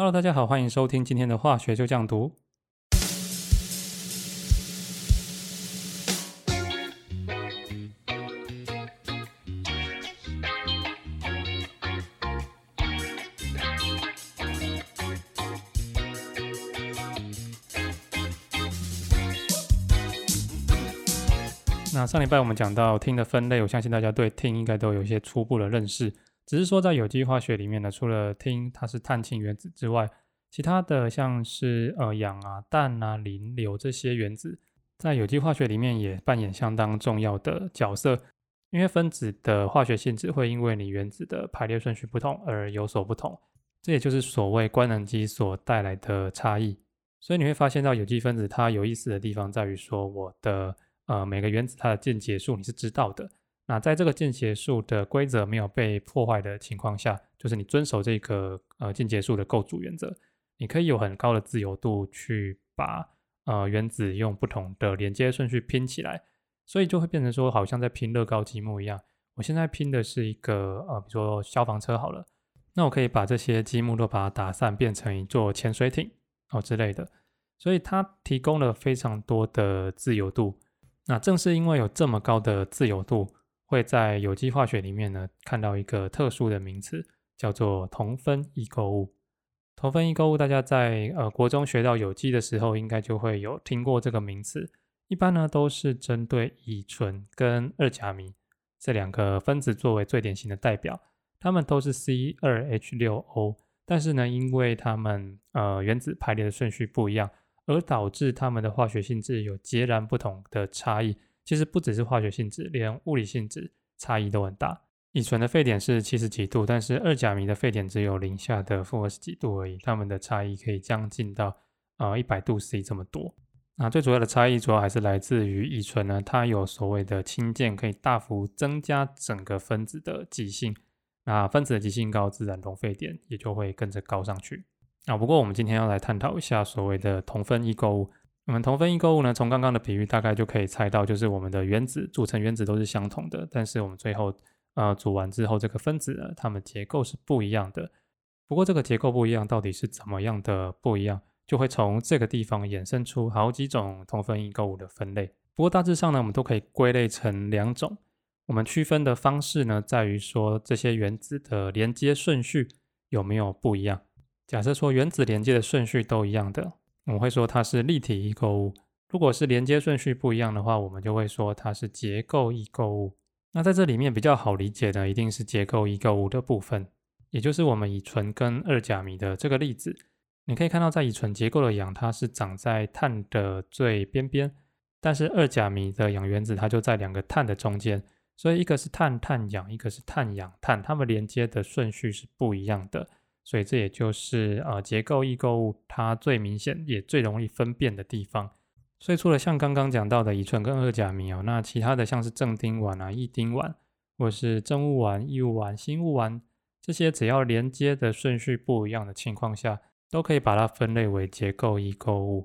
Hello，大家好，欢迎收听今天的化学就这样读。那上礼拜我们讲到听的分类，我相信大家对听应该都有一些初步的认识。只是说在有机化学里面呢，除了氢它是碳氢原子之外，其他的像是呃氧啊、氮啊、磷、硫这些原子，在有机化学里面也扮演相当重要的角色。因为分子的化学性质会因为你原子的排列顺序不同而有所不同，这也就是所谓官能基所带来的差异。所以你会发现到有机分子它有意思的地方在于说我的。呃，每个原子它的键结数你是知道的。那在这个键结数的规则没有被破坏的情况下，就是你遵守这个呃键结数的构筑原则，你可以有很高的自由度去把呃原子用不同的连接顺序拼起来，所以就会变成说好像在拼乐高积木一样。我现在拼的是一个呃，比如说消防车好了，那我可以把这些积木都把它打散，变成一座潜水艇哦之类的，所以它提供了非常多的自由度。那正是因为有这么高的自由度，会在有机化学里面呢看到一个特殊的名词，叫做同分异构物。同分异构物，大家在呃国中学到有机的时候，应该就会有听过这个名词。一般呢都是针对乙醇跟二甲醚这两个分子作为最典型的代表，它们都是 C 二 H 六 O，但是呢，因为它们呃原子排列的顺序不一样。而导致它们的化学性质有截然不同的差异。其实不只是化学性质，连物理性质差异都很大。乙醇的沸点是七十几度，但是二甲醚的沸点只有零下的负二十几度而已。它们的差异可以将近到呃一百度 C 这么多。那最主要的差异主要还是来自于乙醇呢，它有所谓的氢键，可以大幅增加整个分子的极性。那分子的极性高，自然熔沸点也就会跟着高上去。啊，不过我们今天要来探讨一下所谓的同分异构物。我们同分异构物呢，从刚刚的比喻大概就可以猜到，就是我们的原子组成原子都是相同的，但是我们最后呃组完之后，这个分子呢，它们结构是不一样的。不过这个结构不一样，到底是怎么样的不一样，就会从这个地方衍生出好几种同分异构物的分类。不过大致上呢，我们都可以归类成两种。我们区分的方式呢，在于说这些原子的连接顺序有没有不一样。假设说原子连接的顺序都一样的，我们会说它是立体异构物。如果是连接顺序不一样的话，我们就会说它是结构异构物。那在这里面比较好理解的，一定是结构异构物的部分，也就是我们乙醇跟二甲醚的这个例子。你可以看到，在乙醇结构的氧，它是长在碳的最边边，但是二甲醚的氧原子它就在两个碳的中间，所以一个是碳碳氧，一个是碳氧碳，它们连接的顺序是不一样的。所以这也就是呃结构异构物它最明显也最容易分辨的地方。所以除了像刚刚讲到的乙醇跟二甲醚哦，那其他的像是正丁烷啊、异丁烷，或是正物烷、异物烷、新物烷，这些只要连接的顺序不一样的情况下，都可以把它分类为结构异构物。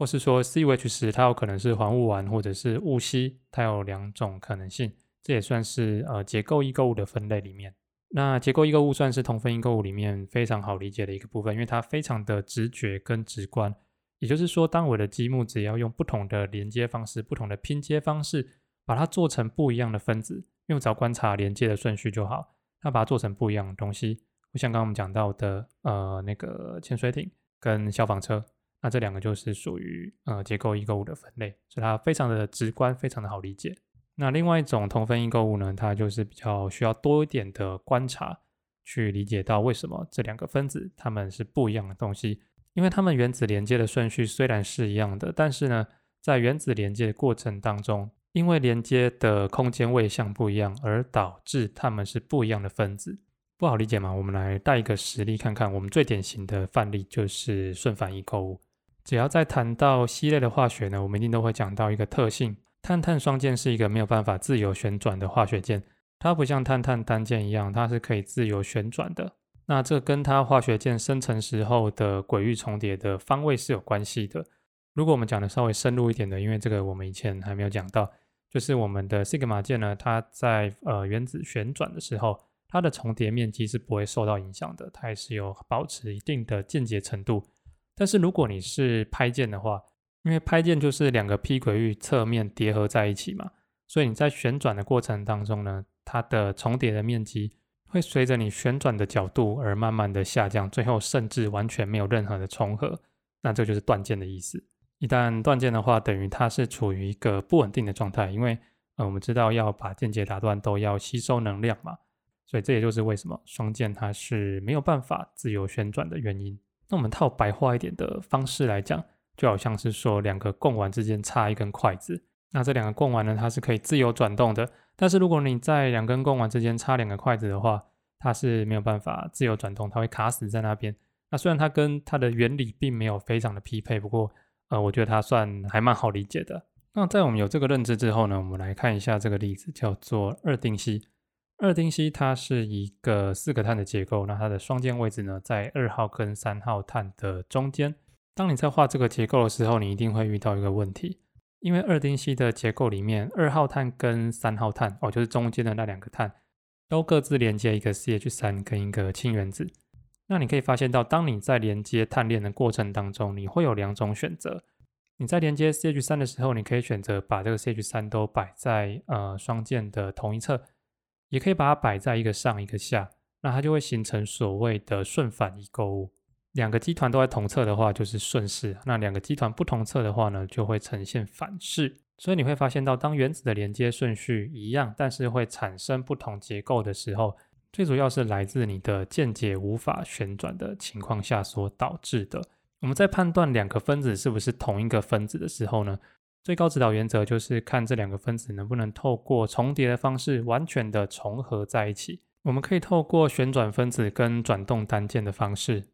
或是说 C H 十它有可能是环物烷或者是戊烯，它有两种可能性，这也算是呃结构异构物的分类里面。那结构异构物算是同分异构物里面非常好理解的一个部分，因为它非常的直觉跟直观。也就是说，当我的积木只要用不同的连接方式、不同的拼接方式，把它做成不一样的分子，用只要观察连接的顺序就好。那把它做成不一样的东西，像刚刚我们讲到的，呃，那个潜水艇跟消防车，那这两个就是属于呃结构异构物的分类，所以它非常的直观，非常的好理解。那另外一种同分异构物呢，它就是比较需要多一点的观察，去理解到为什么这两个分子它们是不一样的东西。因为它们原子连接的顺序虽然是一样的，但是呢，在原子连接的过程当中，因为连接的空间位相不一样，而导致它们是不一样的分子。不好理解吗？我们来带一个实例看看。我们最典型的范例就是顺反异构物。只要在谈到烯类的化学呢，我们一定都会讲到一个特性。碳碳双键是一个没有办法自由旋转的化学键，它不像碳碳单键一样，它是可以自由旋转的。那这跟它化学键生成时候的轨域重叠的方位是有关系的。如果我们讲的稍微深入一点的，因为这个我们以前还没有讲到，就是我们的 sigma 键呢，它在呃原子旋转的时候，它的重叠面积是不会受到影响的，它还是有保持一定的间接程度。但是如果你是拍键的话，因为拍键就是两个 P 轨域侧面叠合在一起嘛，所以你在旋转的过程当中呢，它的重叠的面积会随着你旋转的角度而慢慢的下降，最后甚至完全没有任何的重合，那这就是断键的意思。一旦断键的话，等于它是处于一个不稳定的状态，因为呃我们知道要把键节打断都要吸收能量嘛。所以这也就是为什么双键它是没有办法自由旋转的原因。那我们套白话一点的方式来讲，就好像是说两个贡丸之间插一根筷子，那这两个贡丸呢，它是可以自由转动的。但是如果你在两根贡丸之间插两个筷子的话，它是没有办法自由转动，它会卡死在那边。那虽然它跟它的原理并没有非常的匹配，不过呃，我觉得它算还蛮好理解的。那在我们有这个认知之后呢，我们来看一下这个例子，叫做二丁烯。二丁烯它是一个四个碳的结构，那它的双键位置呢在二号跟三号碳的中间。当你在画这个结构的时候，你一定会遇到一个问题，因为二丁烯的结构里面，二号碳跟三号碳哦，就是中间的那两个碳，都各自连接一个 CH 三跟一个氢原子。那你可以发现到，当你在连接碳链的过程当中，你会有两种选择。你在连接 CH 三的时候，你可以选择把这个 CH 三都摆在呃双键的同一侧。也可以把它摆在一个上一个下，那它就会形成所谓的顺反异构物。两个基团都在同侧的话就是顺势，那两个基团不同侧的话呢，就会呈现反势。所以你会发现到，当原子的连接顺序一样，但是会产生不同结构的时候，最主要是来自你的键结无法旋转的情况下所导致的。我们在判断两个分子是不是同一个分子的时候呢？最高指导原则就是看这两个分子能不能透过重叠的方式完全的重合在一起。我们可以透过旋转分子跟转动单键的方式，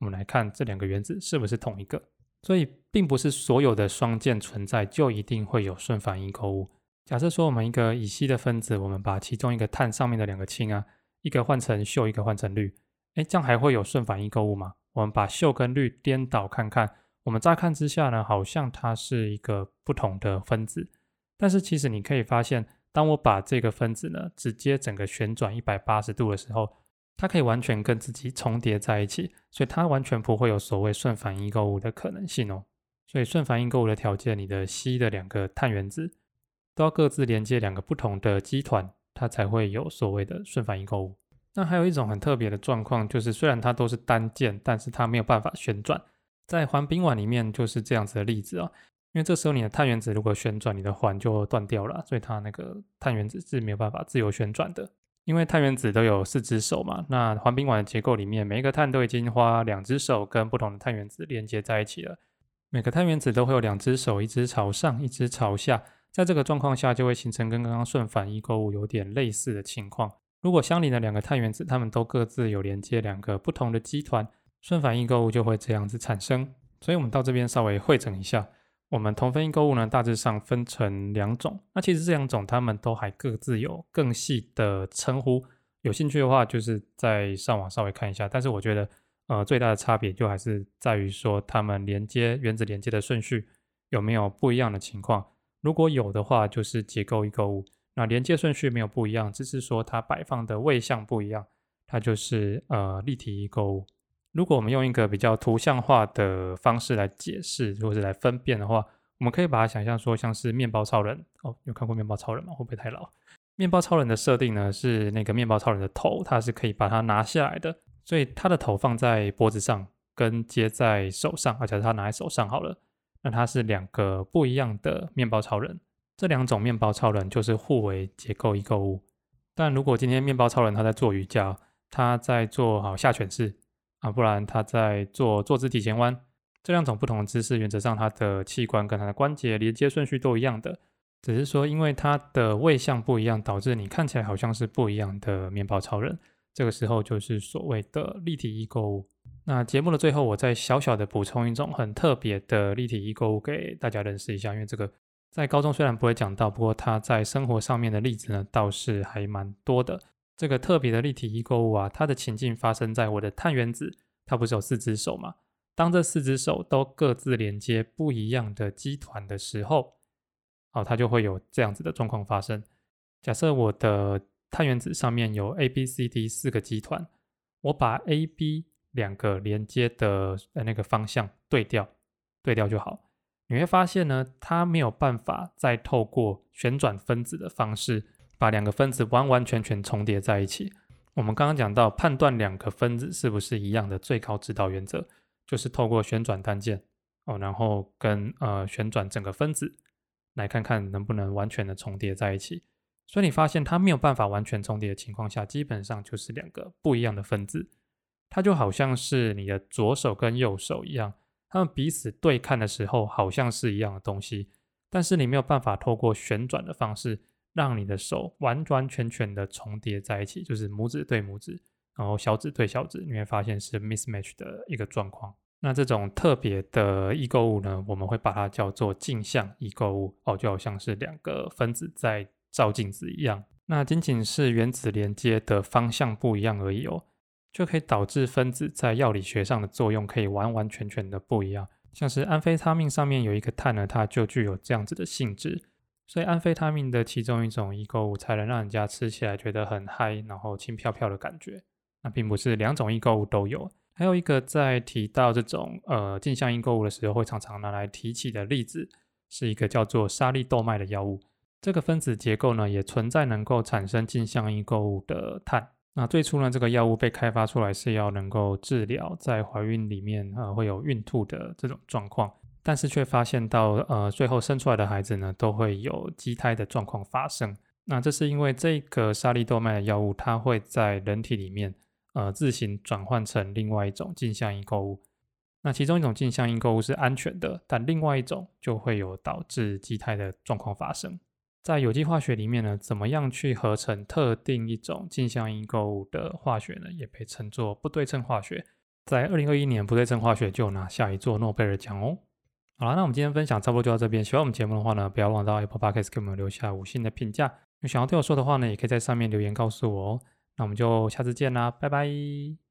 我们来看这两个原子是不是同一个。所以，并不是所有的双键存在就一定会有顺反应构物。假设说我们一个乙烯的分子，我们把其中一个碳上面的两个氢啊，一个换成溴，一个换成氯，哎，这样还会有顺反应构物吗？我们把溴跟氯颠倒看看。我们乍看之下呢，好像它是一个不同的分子，但是其实你可以发现，当我把这个分子呢直接整个旋转一百八十度的时候，它可以完全跟自己重叠在一起，所以它完全不会有所谓顺反应构物的可能性哦。所以顺反应构物的条件，你的烯的两个碳原子都要各自连接两个不同的基团，它才会有所谓的顺反应构物。那还有一种很特别的状况，就是虽然它都是单键，但是它没有办法旋转。在环丙烷里面就是这样子的例子啊，因为这时候你的碳原子如果旋转，你的环就断掉了，所以它那个碳原子是没有办法自由旋转的。因为碳原子都有四只手嘛，那环丙烷的结构里面，每一个碳都已经花两只手跟不同的碳原子连接在一起了。每个碳原子都会有两只手，一只朝上，一只朝下。在这个状况下，就会形成跟刚刚顺反异构物有点类似的情况。如果相邻的两个碳原子，它们都各自有连接两个不同的基团。顺反应构物就会这样子产生，所以我们到这边稍微会诊一下，我们同分异构物呢大致上分成两种，那其实这两种它们都还各自有更细的称呼，有兴趣的话就是在上网稍微看一下，但是我觉得呃最大的差别就还是在于说它们连接原子连接的顺序有没有不一样的情况，如果有的话就是结构异构物，那连接顺序没有不一样，只是说它摆放的位向不一样，它就是呃立体异构物。如果我们用一个比较图像化的方式来解释，或者来分辨的话，我们可以把它想象说像是面包超人哦，有看过面包超人吗？会不会太老？面包超人的设定呢是那个面包超人的头，它是可以把它拿下来的，所以它的头放在脖子上，跟接在手上，而且它拿在手上好了，那它是两个不一样的面包超人。这两种面包超人就是互为结构异构物。但如果今天面包超人他在做瑜伽，他在做好下犬式。啊，不然他在做坐姿体前弯这两种不同的姿势，原则上他的器官跟他的关节连接顺序都一样的，只是说因为它的位相不一样，导致你看起来好像是不一样的面包超人。这个时候就是所谓的立体异构物。那节目的最后，我再小小的补充一种很特别的立体异构物给大家认识一下，因为这个在高中虽然不会讲到，不过它在生活上面的例子呢倒是还蛮多的。这个特别的立体异构物啊，它的情境发生在我的碳原子，它不是有四只手吗？当这四只手都各自连接不一样的基团的时候，哦，它就会有这样子的状况发生。假设我的碳原子上面有 A、B、C、D 四个基团，我把 A、B 两个连接的那个方向对调，对调就好。你会发现呢，它没有办法再透过旋转分子的方式，把两个分子完完全全重叠在一起。我们刚刚讲到判断两个分子是不是一样的最高指导原则，就是透过旋转单键哦，然后跟呃旋转整个分子，来看看能不能完全的重叠在一起。所以你发现它没有办法完全重叠的情况下，基本上就是两个不一样的分子。它就好像是你的左手跟右手一样，它们彼此对看的时候好像是一样的东西，但是你没有办法透过旋转的方式。让你的手完完全全的重叠在一起，就是拇指对拇指，然后小指对小指，你会发现是 mismatch 的一个状况。那这种特别的异构物呢，我们会把它叫做镜像异构物哦，就好像是两个分子在照镜子一样。那仅仅是原子连接的方向不一样而已哦，就可以导致分子在药理学上的作用可以完完全全的不一样。像是安非他命上面有一个碳呢，它就具有这样子的性质。所以安非他命的其中一种异构物才能让人家吃起来觉得很嗨，然后轻飘飘的感觉。那并不是两种异构物都有。还有一个在提到这种呃镜像异构物的时候，会常常拿来提起的例子，是一个叫做沙利豆麦的药物。这个分子结构呢，也存在能够产生镜像异构物的碳。那最初呢，这个药物被开发出来是要能够治疗在怀孕里面呃会有孕吐的这种状况。但是却发现到，呃，最后生出来的孩子呢，都会有畸胎的状况发生。那这是因为这个沙利豆麦的药物，它会在人体里面，呃，自行转换成另外一种镜像因构物。那其中一种镜像因构物是安全的，但另外一种就会有导致畸胎的状况发生。在有机化学里面呢，怎么样去合成特定一种镜像因构物的化学呢？也被称作不对称化学。在二零二一年，不对称化学就拿下一座诺贝尔奖哦。好了，那我们今天分享差不多就到这边。喜欢我们节目的话呢，不要忘到 Apple Podcast 给我们留下五星的评价。有想要对我说的话呢，也可以在上面留言告诉我哦。那我们就下次见啦，拜拜。